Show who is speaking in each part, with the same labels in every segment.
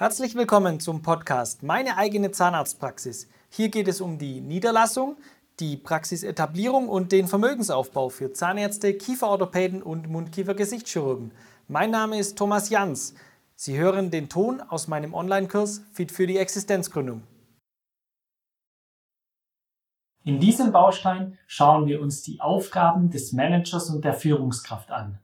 Speaker 1: Herzlich willkommen zum Podcast Meine eigene Zahnarztpraxis. Hier geht es um die Niederlassung, die Praxisetablierung und den Vermögensaufbau für Zahnärzte, Kieferorthopäden und Mundkiefer-Gesichtschirurgen. Mein Name ist Thomas Jans. Sie hören den Ton aus meinem Online-Kurs Fit für die Existenzgründung. In diesem Baustein schauen wir uns die Aufgaben des Managers und der Führungskraft an.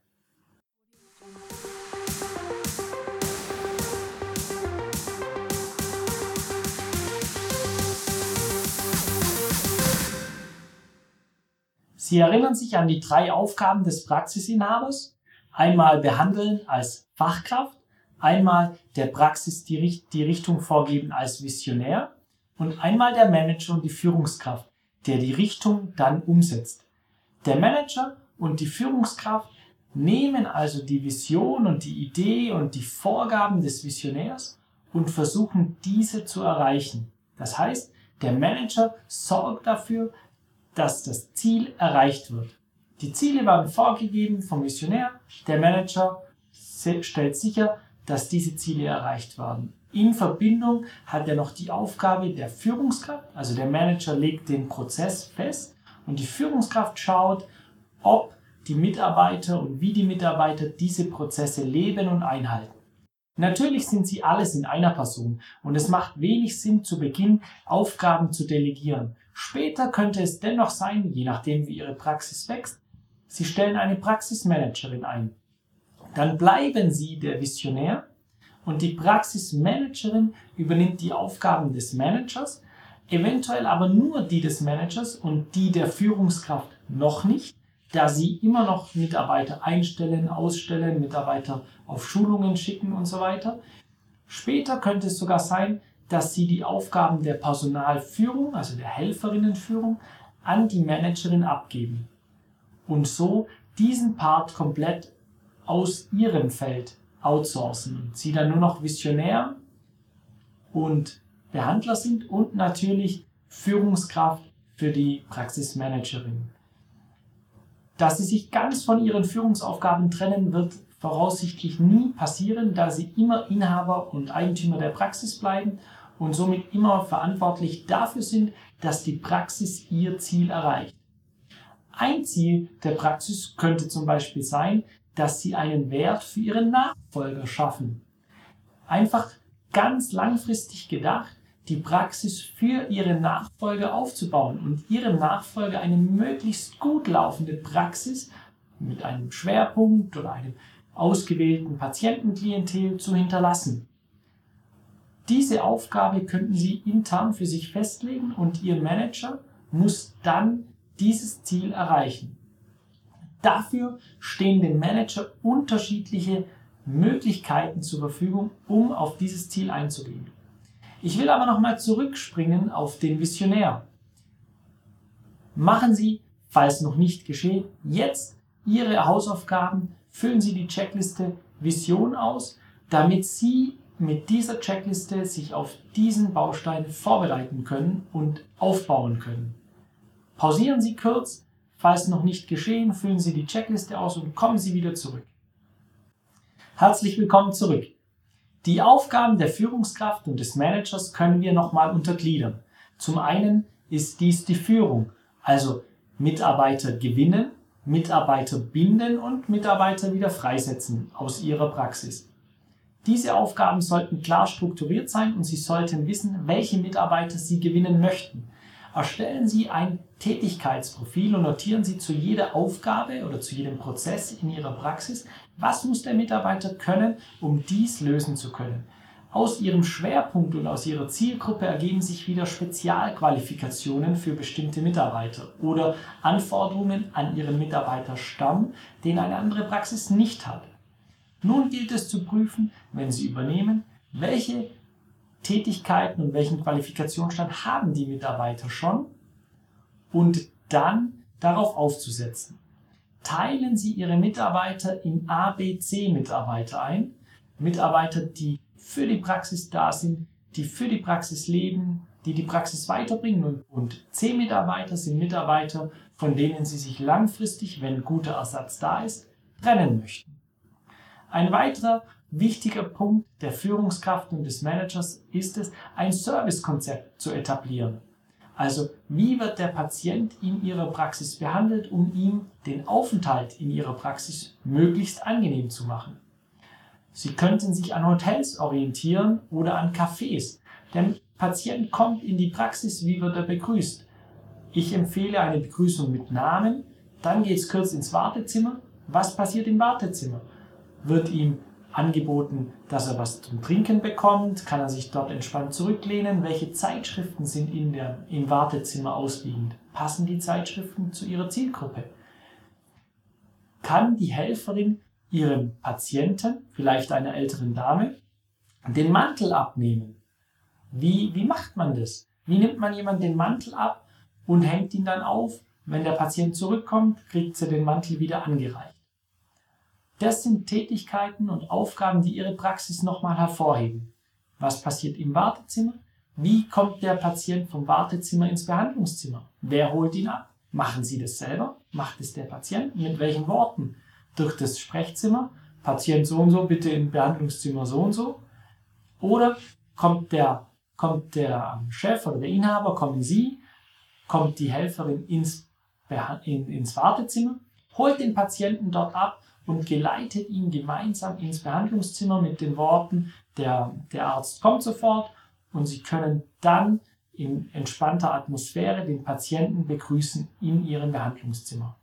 Speaker 1: Sie erinnern sich an die drei Aufgaben des Praxisinhabers. Einmal behandeln als Fachkraft, einmal der Praxis die, die Richtung vorgeben als Visionär und einmal der Manager und die Führungskraft, der die Richtung dann umsetzt. Der Manager und die Führungskraft nehmen also die Vision und die Idee und die Vorgaben des Visionärs und versuchen diese zu erreichen. Das heißt, der Manager sorgt dafür, dass das Ziel erreicht wird. Die Ziele werden vorgegeben vom Missionär. Der Manager stellt sicher, dass diese Ziele erreicht werden. In Verbindung hat er noch die Aufgabe der Führungskraft, also der Manager legt den Prozess fest und die Führungskraft schaut, ob die Mitarbeiter und wie die Mitarbeiter diese Prozesse leben und einhalten. Natürlich sind sie alles in einer Person und es macht wenig Sinn zu Beginn Aufgaben zu delegieren. Später könnte es dennoch sein, je nachdem wie Ihre Praxis wächst, Sie stellen eine Praxismanagerin ein. Dann bleiben Sie der Visionär und die Praxismanagerin übernimmt die Aufgaben des Managers, eventuell aber nur die des Managers und die der Führungskraft noch nicht, da sie immer noch Mitarbeiter einstellen, ausstellen, Mitarbeiter auf Schulungen schicken und so weiter. Später könnte es sogar sein, dass sie die Aufgaben der Personalführung, also der Helferinnenführung, an die Managerin abgeben und so diesen Part komplett aus ihrem Feld outsourcen und sie dann nur noch Visionär und Behandler sind und natürlich Führungskraft für die Praxismanagerin. Dass sie sich ganz von ihren Führungsaufgaben trennen, wird voraussichtlich nie passieren, da sie immer Inhaber und Eigentümer der Praxis bleiben und somit immer verantwortlich dafür sind, dass die Praxis ihr Ziel erreicht. Ein Ziel der Praxis könnte zum Beispiel sein, dass sie einen Wert für ihren Nachfolger schaffen. Einfach ganz langfristig gedacht, die Praxis für ihre Nachfolger aufzubauen und ihrem Nachfolger eine möglichst gut laufende Praxis mit einem Schwerpunkt oder einem ausgewählten Patientenklientel zu hinterlassen. Diese Aufgabe könnten Sie intern für sich festlegen und Ihr Manager muss dann dieses Ziel erreichen. Dafür stehen dem Manager unterschiedliche Möglichkeiten zur Verfügung, um auf dieses Ziel einzugehen. Ich will aber nochmal zurückspringen auf den Visionär. Machen Sie, falls noch nicht geschehen, jetzt Ihre Hausaufgaben, füllen Sie die Checkliste Vision aus, damit Sie mit dieser Checkliste sich auf diesen Baustein vorbereiten können und aufbauen können. Pausieren Sie kurz, falls noch nicht geschehen, füllen Sie die Checkliste aus und kommen Sie wieder zurück. Herzlich willkommen zurück. Die Aufgaben der Führungskraft und des Managers können wir nochmal untergliedern. Zum einen ist dies die Führung, also Mitarbeiter gewinnen, Mitarbeiter binden und Mitarbeiter wieder freisetzen aus ihrer Praxis. Diese Aufgaben sollten klar strukturiert sein und Sie sollten wissen, welche Mitarbeiter Sie gewinnen möchten. Erstellen Sie ein Tätigkeitsprofil und notieren Sie zu jeder Aufgabe oder zu jedem Prozess in Ihrer Praxis, was muss der Mitarbeiter können, um dies lösen zu können. Aus Ihrem Schwerpunkt und aus Ihrer Zielgruppe ergeben sich wieder Spezialqualifikationen für bestimmte Mitarbeiter oder Anforderungen an Ihren Mitarbeiterstamm, den eine andere Praxis nicht hat. Nun gilt es zu prüfen, wenn Sie übernehmen, welche Tätigkeiten und welchen Qualifikationsstand haben die Mitarbeiter schon und dann darauf aufzusetzen. Teilen Sie Ihre Mitarbeiter in A, B, C Mitarbeiter ein. Mitarbeiter, die für die Praxis da sind, die für die Praxis leben, die die Praxis weiterbringen und C-Mitarbeiter sind Mitarbeiter, von denen Sie sich langfristig, wenn guter Ersatz da ist, trennen möchten. Ein weiterer wichtiger Punkt der Führungskraft und des Managers ist es, ein Servicekonzept zu etablieren. Also wie wird der Patient in Ihrer Praxis behandelt, um ihm den Aufenthalt in Ihrer Praxis möglichst angenehm zu machen. Sie könnten sich an Hotels orientieren oder an Cafés. Der Patient kommt in die Praxis, wie wird er begrüßt? Ich empfehle eine Begrüßung mit Namen, dann geht es kurz ins Wartezimmer. Was passiert im Wartezimmer? Wird ihm angeboten, dass er was zum Trinken bekommt, kann er sich dort entspannt zurücklehnen. Welche Zeitschriften sind in der, im Wartezimmer ausliegend? Passen die Zeitschriften zu ihrer Zielgruppe? Kann die Helferin ihrem Patienten, vielleicht einer älteren Dame, den Mantel abnehmen? Wie, wie macht man das? Wie nimmt man jemand den Mantel ab und hängt ihn dann auf? Wenn der Patient zurückkommt, kriegt sie den Mantel wieder angereicht. Das sind Tätigkeiten und Aufgaben, die Ihre Praxis nochmal hervorheben. Was passiert im Wartezimmer? Wie kommt der Patient vom Wartezimmer ins Behandlungszimmer? Wer holt ihn ab? Machen Sie das selber? Macht es der Patient? Mit welchen Worten? Durch das Sprechzimmer? Patient so und so, bitte im Behandlungszimmer so und so? Oder kommt der, kommt der Chef oder der Inhaber, kommen Sie, kommt die Helferin ins, in, ins Wartezimmer, holt den Patienten dort ab und geleitet ihn gemeinsam ins Behandlungszimmer mit den Worten, der, der Arzt kommt sofort und Sie können dann in entspannter Atmosphäre den Patienten begrüßen in Ihrem Behandlungszimmer.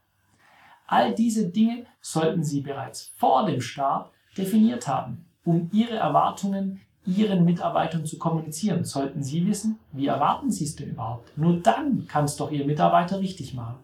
Speaker 1: All diese Dinge sollten Sie bereits vor dem Start definiert haben, um Ihre Erwartungen Ihren Mitarbeitern zu kommunizieren. Sollten Sie wissen, wie erwarten Sie es denn überhaupt? Nur dann kann es doch Ihr Mitarbeiter richtig machen.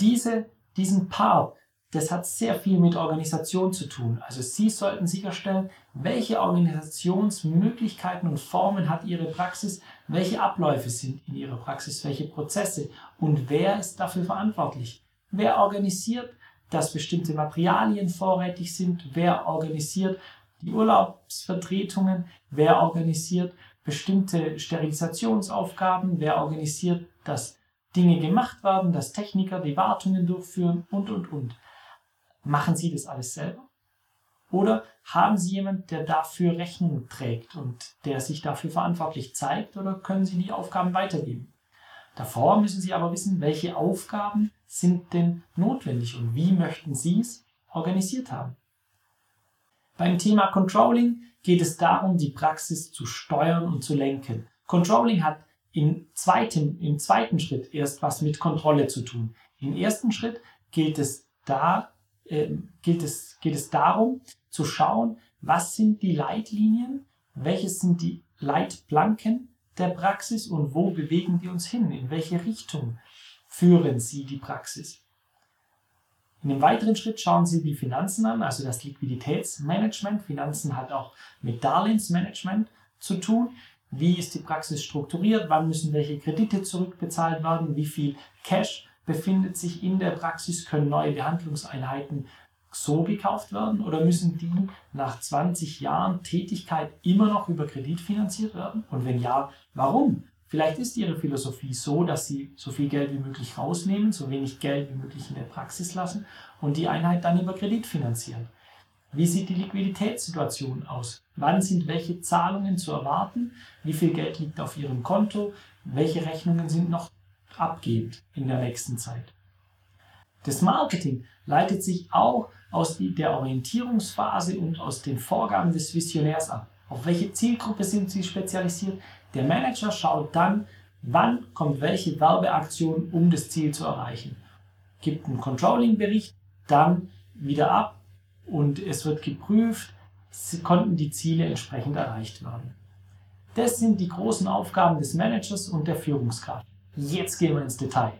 Speaker 1: Diese, diesen Part das hat sehr viel mit Organisation zu tun. Also Sie sollten sicherstellen, welche Organisationsmöglichkeiten und Formen hat Ihre Praxis, welche Abläufe sind in Ihrer Praxis, welche Prozesse und wer ist dafür verantwortlich. Wer organisiert, dass bestimmte Materialien vorrätig sind, wer organisiert die Urlaubsvertretungen, wer organisiert bestimmte Sterilisationsaufgaben, wer organisiert, dass Dinge gemacht werden, dass Techniker die Wartungen durchführen und, und, und. Machen Sie das alles selber? Oder haben Sie jemanden, der dafür Rechnung trägt und der sich dafür verantwortlich zeigt oder können Sie die Aufgaben weitergeben? Davor müssen Sie aber wissen, welche Aufgaben sind denn notwendig und wie möchten Sie es organisiert haben. Beim Thema Controlling geht es darum, die Praxis zu steuern und zu lenken. Controlling hat im zweiten, im zweiten Schritt erst was mit Kontrolle zu tun. Im ersten Schritt gilt es da äh, es, geht es darum, zu schauen, was sind die Leitlinien, welches sind die Leitplanken der Praxis und wo bewegen wir uns hin, in welche Richtung führen sie die Praxis. In dem weiteren Schritt schauen Sie die Finanzen an, also das Liquiditätsmanagement. Finanzen hat auch mit Darlehensmanagement zu tun. Wie ist die Praxis strukturiert? Wann müssen welche Kredite zurückbezahlt werden? Wie viel Cash befindet sich in der Praxis, können neue Behandlungseinheiten so gekauft werden oder müssen die nach 20 Jahren Tätigkeit immer noch über Kredit finanziert werden? Und wenn ja, warum? Vielleicht ist Ihre Philosophie so, dass Sie so viel Geld wie möglich rausnehmen, so wenig Geld wie möglich in der Praxis lassen und die Einheit dann über Kredit finanzieren. Wie sieht die Liquiditätssituation aus? Wann sind welche Zahlungen zu erwarten? Wie viel Geld liegt auf Ihrem Konto? Welche Rechnungen sind noch abgeht in der nächsten Zeit. Das Marketing leitet sich auch aus der Orientierungsphase und aus den Vorgaben des Visionärs ab. Auf welche Zielgruppe sind sie spezialisiert? Der Manager schaut dann, wann kommt welche Werbeaktion, um das Ziel zu erreichen. Gibt einen Controlling-Bericht, dann wieder ab und es wird geprüft, konnten die Ziele entsprechend erreicht werden. Das sind die großen Aufgaben des Managers und der Führungskraft. Jetzt gehen wir ins Detail.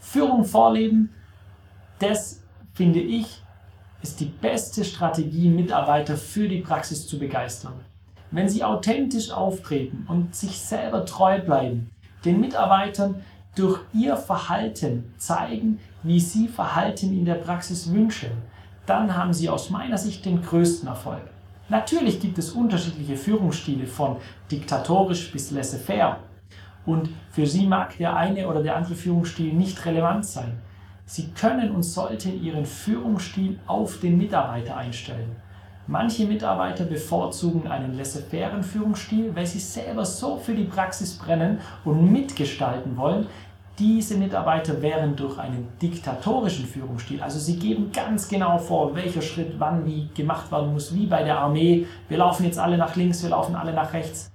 Speaker 1: Führung vorleben, das finde ich, ist die beste Strategie, Mitarbeiter für die Praxis zu begeistern. Wenn sie authentisch auftreten und sich selber treu bleiben, den Mitarbeitern durch ihr Verhalten zeigen, wie sie Verhalten in der Praxis wünschen, dann haben sie aus meiner Sicht den größten Erfolg. Natürlich gibt es unterschiedliche Führungsstile von diktatorisch bis laissez-faire. Und für Sie mag der eine oder der andere Führungsstil nicht relevant sein. Sie können und sollten Ihren Führungsstil auf den Mitarbeiter einstellen. Manche Mitarbeiter bevorzugen einen laissez-faire Führungsstil, weil sie selber so für die Praxis brennen und mitgestalten wollen. Diese Mitarbeiter wären durch einen diktatorischen Führungsstil, also sie geben ganz genau vor, welcher Schritt wann wie gemacht werden muss, wie bei der Armee. Wir laufen jetzt alle nach links, wir laufen alle nach rechts.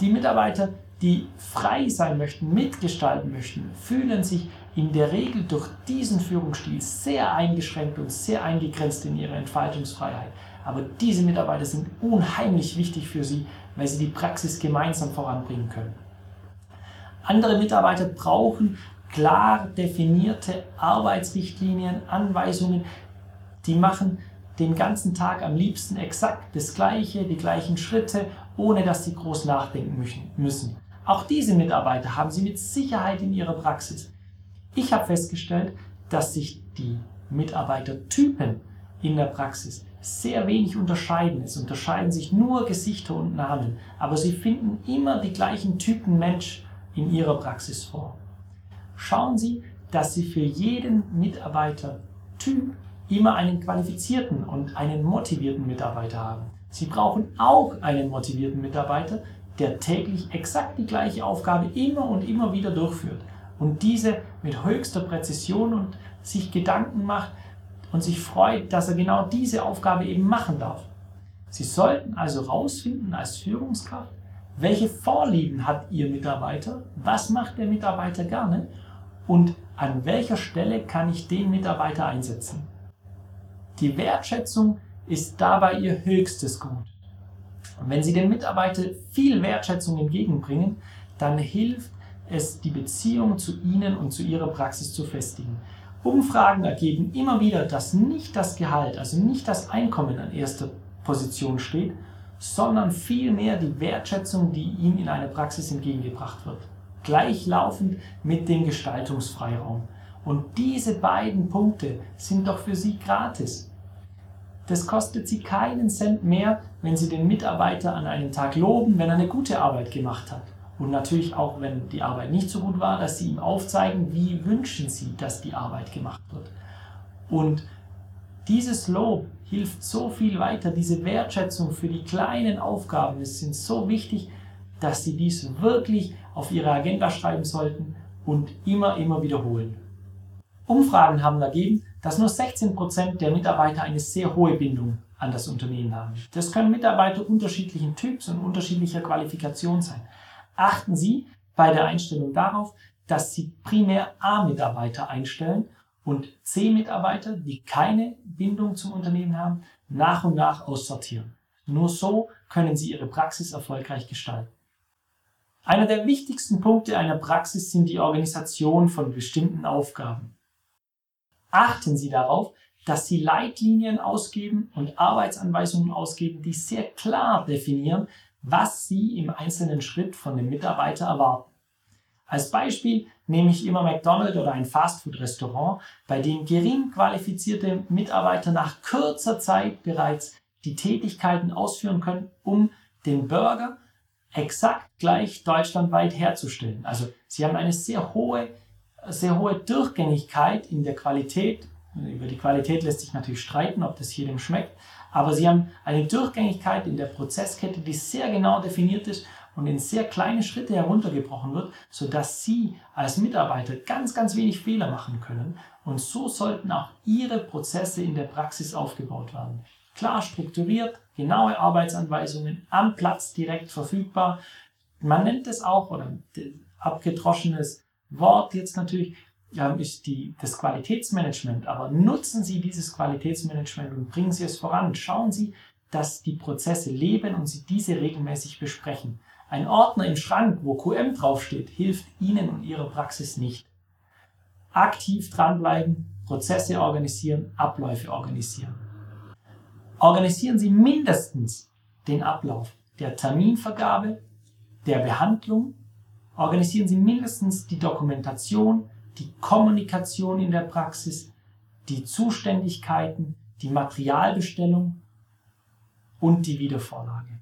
Speaker 1: Die Mitarbeiter, die frei sein möchten, mitgestalten möchten, fühlen sich in der Regel durch diesen Führungsstil sehr eingeschränkt und sehr eingegrenzt in ihrer Entfaltungsfreiheit. Aber diese Mitarbeiter sind unheimlich wichtig für sie, weil sie die Praxis gemeinsam voranbringen können. Andere Mitarbeiter brauchen klar definierte Arbeitsrichtlinien, Anweisungen, die machen den ganzen Tag am liebsten exakt das Gleiche, die gleichen Schritte, ohne dass sie groß nachdenken müssen. Auch diese Mitarbeiter haben sie mit Sicherheit in ihrer Praxis. Ich habe festgestellt, dass sich die Mitarbeitertypen in der Praxis sehr wenig unterscheiden. Es unterscheiden sich nur Gesichter und Namen, aber sie finden immer die gleichen Typen Mensch in ihrer Praxis vor. Schauen Sie, dass Sie für jeden Mitarbeitertyp immer einen qualifizierten und einen motivierten Mitarbeiter haben. Sie brauchen auch einen motivierten Mitarbeiter, der täglich exakt die gleiche Aufgabe immer und immer wieder durchführt und diese mit höchster Präzision und sich Gedanken macht und sich freut, dass er genau diese Aufgabe eben machen darf. Sie sollten also herausfinden als Führungskraft, welche Vorlieben hat Ihr Mitarbeiter, was macht der Mitarbeiter gerne und an welcher Stelle kann ich den Mitarbeiter einsetzen. Die Wertschätzung ist dabei Ihr höchstes Gut. Und wenn Sie den Mitarbeiter viel Wertschätzung entgegenbringen, dann hilft es, die Beziehung zu Ihnen und zu Ihrer Praxis zu festigen. Umfragen ergeben immer wieder, dass nicht das Gehalt, also nicht das Einkommen an erster Position steht, sondern vielmehr die Wertschätzung, die Ihnen in einer Praxis entgegengebracht wird. Gleichlaufend mit dem Gestaltungsfreiraum. Und diese beiden Punkte sind doch für Sie gratis. Das kostet Sie keinen Cent mehr, wenn Sie den Mitarbeiter an einem Tag loben, wenn er eine gute Arbeit gemacht hat. Und natürlich auch, wenn die Arbeit nicht so gut war, dass sie ihm aufzeigen, wie wünschen sie, dass die Arbeit gemacht wird. Und dieses Lob hilft so viel weiter, diese Wertschätzung für die kleinen Aufgaben es sind so wichtig, dass sie dies wirklich auf ihre Agenda schreiben sollten und immer, immer wiederholen. Umfragen haben ergeben, dass nur 16% der Mitarbeiter eine sehr hohe Bindung an das Unternehmen haben. Das können Mitarbeiter unterschiedlichen Typs und unterschiedlicher Qualifikation sein achten Sie bei der Einstellung darauf, dass Sie primär A-Mitarbeiter einstellen und C-Mitarbeiter, die keine Bindung zum Unternehmen haben, nach und nach aussortieren. Nur so können Sie Ihre Praxis erfolgreich gestalten. Einer der wichtigsten Punkte einer Praxis sind die Organisation von bestimmten Aufgaben. Achten Sie darauf, dass Sie Leitlinien ausgeben und Arbeitsanweisungen ausgeben, die sehr klar definieren, was Sie im einzelnen Schritt von dem Mitarbeiter erwarten. Als Beispiel nehme ich immer McDonald's oder ein Fastfood-Restaurant, bei dem gering qualifizierte Mitarbeiter nach kurzer Zeit bereits die Tätigkeiten ausführen können, um den Burger exakt gleich deutschlandweit herzustellen. Also sie haben eine sehr hohe, sehr hohe Durchgängigkeit in der Qualität. Über die Qualität lässt sich natürlich streiten, ob das jedem schmeckt, aber sie haben eine Durchgängigkeit in der Prozesskette, die sehr genau definiert ist und in sehr kleine Schritte heruntergebrochen wird, sodass Sie als Mitarbeiter ganz, ganz wenig Fehler machen können. Und so sollten auch Ihre Prozesse in der Praxis aufgebaut werden. Klar strukturiert, genaue Arbeitsanweisungen am Platz direkt verfügbar. Man nennt es auch, oder abgedroschenes Wort jetzt natürlich, ist die, das Qualitätsmanagement. Aber nutzen Sie dieses Qualitätsmanagement und bringen Sie es voran. Schauen Sie, dass die Prozesse leben und Sie diese regelmäßig besprechen. Ein Ordner im Schrank, wo QM draufsteht, hilft Ihnen und Ihrer Praxis nicht. Aktiv dranbleiben, Prozesse organisieren, Abläufe organisieren. Organisieren Sie mindestens den Ablauf der Terminvergabe, der Behandlung. Organisieren Sie mindestens die Dokumentation, die Kommunikation in der Praxis, die Zuständigkeiten, die Materialbestellung und die Wiedervorlage.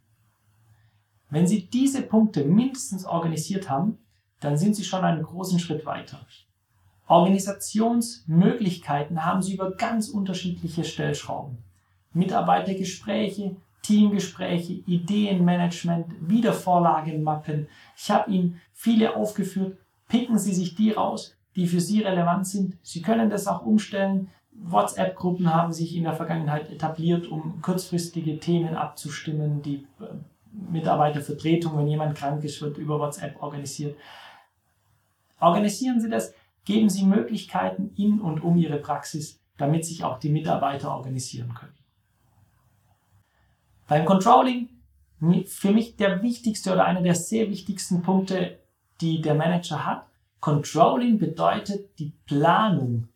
Speaker 1: Wenn Sie diese Punkte mindestens organisiert haben, dann sind Sie schon einen großen Schritt weiter. Organisationsmöglichkeiten haben Sie über ganz unterschiedliche Stellschrauben. Mitarbeitergespräche, Teamgespräche, Ideenmanagement, Wiedervorlagenmappen. Ich habe Ihnen viele aufgeführt. Picken Sie sich die raus, die für Sie relevant sind. Sie können das auch umstellen. WhatsApp-Gruppen haben sich in der Vergangenheit etabliert, um kurzfristige Themen abzustimmen. Die äh, Mitarbeitervertretung, wenn jemand krank ist, wird über WhatsApp organisiert. Organisieren Sie das, geben Sie Möglichkeiten in und um Ihre Praxis, damit sich auch die Mitarbeiter organisieren können. Beim Controlling für mich der wichtigste oder einer der sehr wichtigsten Punkte, die der Manager hat. Controlling bedeutet die Planung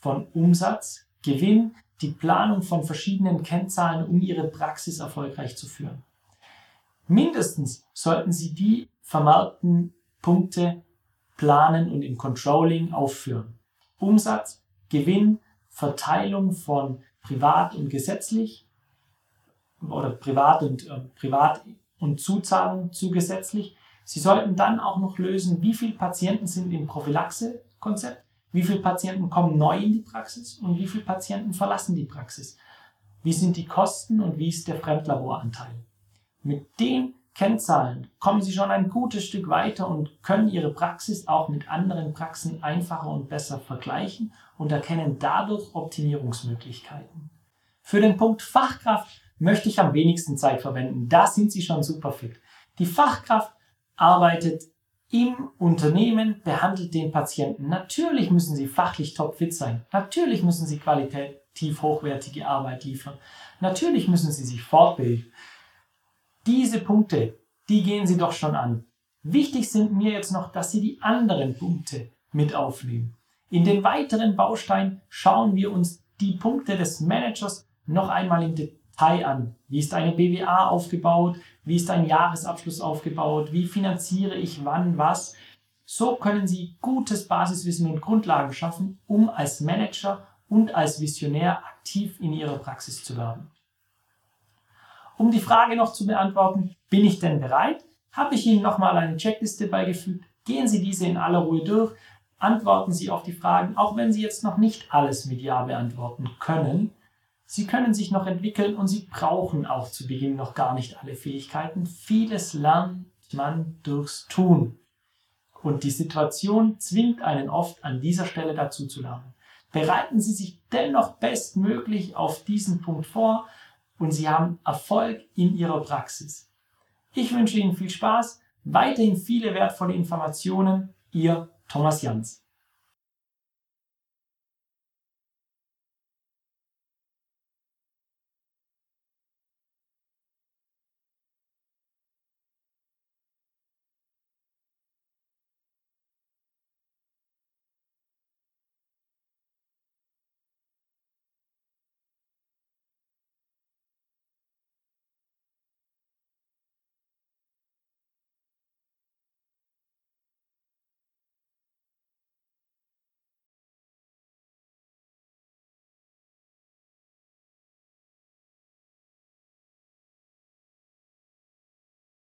Speaker 1: von Umsatz, Gewinn, die Planung von verschiedenen Kennzahlen, um Ihre Praxis erfolgreich zu führen. Mindestens sollten Sie die vermarkten Punkte planen und im Controlling aufführen. Umsatz, Gewinn, Verteilung von privat und gesetzlich, oder privat und äh, privat und Zuzahlung zugesetzlich. Sie sollten dann auch noch lösen, wie viele Patienten sind im Prophylaxe-Konzept, wie viele Patienten kommen neu in die Praxis und wie viele Patienten verlassen die Praxis. Wie sind die Kosten und wie ist der Fremdlaboranteil? Mit den Kennzahlen kommen Sie schon ein gutes Stück weiter und können Ihre Praxis auch mit anderen Praxen einfacher und besser vergleichen und erkennen dadurch Optimierungsmöglichkeiten. Für den Punkt Fachkraft möchte ich am wenigsten Zeit verwenden. Da sind Sie schon super fit. Die Fachkraft arbeitet im Unternehmen, behandelt den Patienten. Natürlich müssen Sie fachlich topfit sein. Natürlich müssen Sie qualitativ hochwertige Arbeit liefern. Natürlich müssen Sie sich fortbilden. Diese Punkte, die gehen Sie doch schon an. Wichtig sind mir jetzt noch, dass Sie die anderen Punkte mit aufnehmen. In den weiteren Bausteinen schauen wir uns die Punkte des Managers noch einmal im Detail an. Wie ist eine BWA aufgebaut? Wie ist ein Jahresabschluss aufgebaut? Wie finanziere ich wann was? So können Sie gutes Basiswissen und Grundlagen schaffen, um als Manager und als Visionär aktiv in Ihrer Praxis zu werden. Um die Frage noch zu beantworten, bin ich denn bereit? Habe ich Ihnen nochmal eine Checkliste beigefügt? Gehen Sie diese in aller Ruhe durch, antworten Sie auf die Fragen, auch wenn Sie jetzt noch nicht alles mit Ja beantworten können. Sie können sich noch entwickeln und Sie brauchen auch zu Beginn noch gar nicht alle Fähigkeiten. Vieles lernt man durchs Tun. Und die Situation zwingt einen oft an dieser Stelle dazu zu lernen. Bereiten Sie sich dennoch bestmöglich auf diesen Punkt vor und Sie haben Erfolg in Ihrer Praxis. Ich wünsche Ihnen viel Spaß, weiterhin viele wertvolle Informationen. Ihr Thomas Jans.